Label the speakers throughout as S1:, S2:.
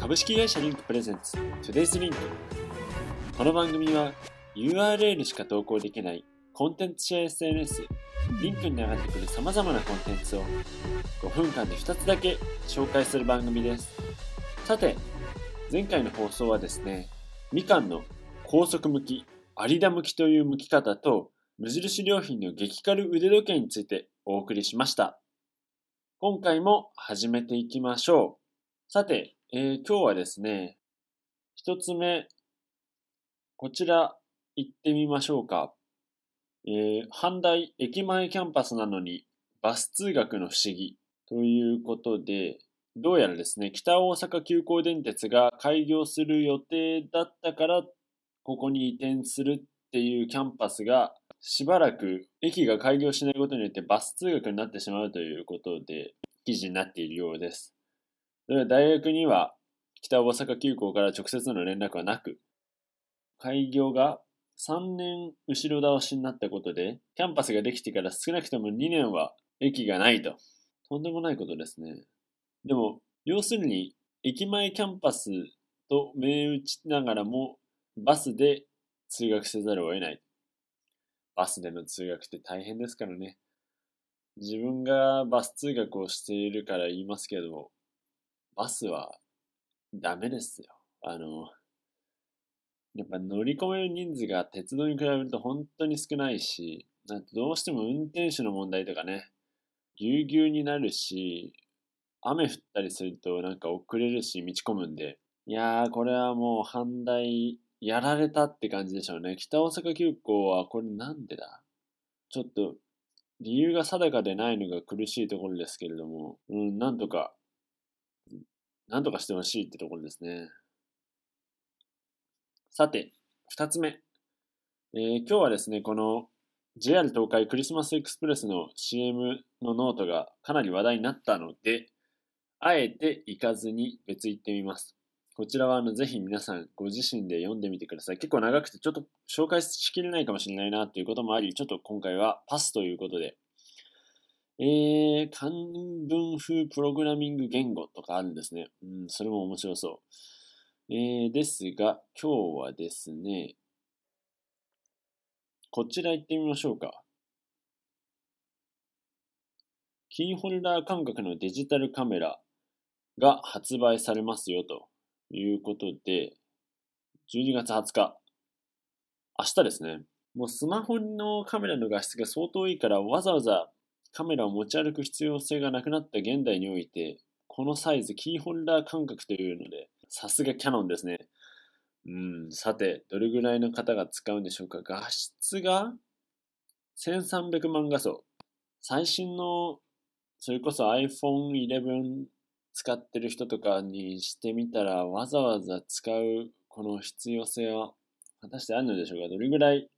S1: 株式会社リンクプレゼンツ Today's Link この番組は URL しか投稿できないコンテンツシェア SNS リンクに流れてくる様々なコンテンツを5分間で2つだけ紹介する番組です。さて前回の放送はですねみかんの高速向き有田向きという向き方と無印良品の激軽腕時計についてお送りしました今回も始めていきましょうさてえー、今日はですね、一つ目、こちら行ってみましょうか。えー、阪大駅前キャンパスなのにバス通学の不思議ということで、どうやらですね、北大阪急行電鉄が開業する予定だったから、ここに移転するっていうキャンパスが、しばらく駅が開業しないことによってバス通学になってしまうということで、記事になっているようです。大学には北大阪急行から直接の連絡はなく、開業が3年後ろ倒しになったことで、キャンパスができてから少なくとも2年は駅がないと。とんでもないことですね。でも、要するに、駅前キャンパスと銘打ちながらも、バスで通学せざるを得ない。バスでの通学って大変ですからね。自分がバス通学をしているから言いますけど、バスはダメですよ。あの、やっぱ乗り込める人数が鉄道に比べると本当に少ないし、なんどうしても運転手の問題とかね、ぎゅうぎゅうになるし、雨降ったりするとなんか遅れるし、道込むんで、いやー、これはもう反対、やられたって感じでしょうね。北大阪急行はこれなんでだ？ちょっと理由が定かでないのが苦しいところですけれども、うん、なんとかなんとかしてほしいってところですね。さて、二つ目。えー、今日はですね、この JR 東海クリスマスエクスプレスの CM のノートがかなり話題になったので、あえて行かずに別行ってみます。こちらはあのぜひ皆さんご自身で読んでみてください。結構長くてちょっと紹介しきれないかもしれないなっていうこともあり、ちょっと今回はパスということでえー、漢文風プログラミング言語とかあるんですね。うん、それも面白そう。えー、ですが、今日はですね、こちら行ってみましょうか。キーホルダー感覚のデジタルカメラが発売されますよということで、12月20日、明日ですね。もうスマホのカメラの画質が相当いいからわざわざカメラを持ち歩く必要性がなくなった現代において、このサイズ、キーホルダー感覚というので、さすがキャノンですね。うん、さて、どれぐらいの方が使うんでしょうか。画質が1300万画素。最新の、それこそ iPhone 11使ってる人とかにしてみたら、わざわざ使うこの必要性は果たしてあるのでしょうか？どれぐらい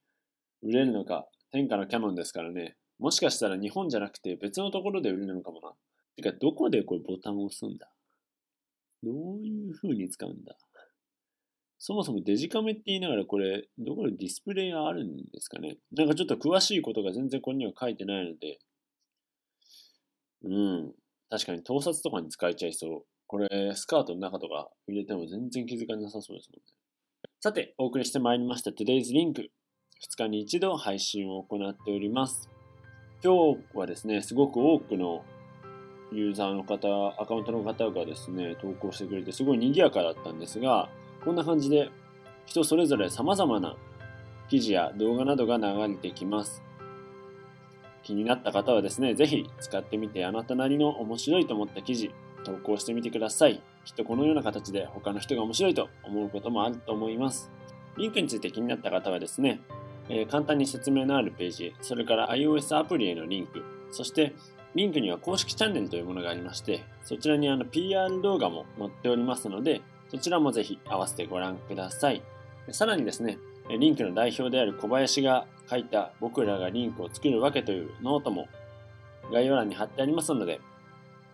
S1: 売れるのか？天下のキャノンですからね。もしかしたら日本じゃなくて別のところで売れるのかもな。てか、どこでこれボタンを押すんだ？どういう風に使うんだ？そもそもデジカメって言いながらこれ、どこでディスプレイがあるんですかね？なんかちょっと詳しいことが全然ここには書いてないので、うん。確かに盗撮とかに使えちゃいそう。これ、スカートの中とか入れても全然気づかなさそうですもんね。さて、お送りしてまいりました Today's Link。2日に一度配信を行っております。今日はですね、すごく多くのユーザーの方、アカウントの方がですね、投稿してくれて、すごい賑やかだったんですが、こんな感じで人それぞれ様々な記事や動画などが流れてきます。気になった方はですね、ぜひ使ってみてあなたなりの面白いと思った記事、投稿してみてください。きっとこのような形で他の人が面白いと思うこともあると思います。リンクについて気になった方はですね、えー、簡単に説明のあるページ、それから iOS アプリへのリンク、そしてリンクには公式チャンネルというものがありまして、そちらにあの PR 動画も載っておりますので、そちらもぜひ合わせてご覧ください。さらにですね、リンクの代表である小林が書いた僕らがリンクを作るわけというノートも概要欄に貼ってありますので、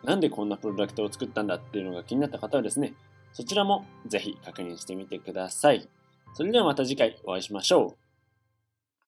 S1: なんでこんなプロダクトを作ったんだっていうのが気になった方はですね、そちらもぜひ確認してみてください。それではまた次回お会いしましょう。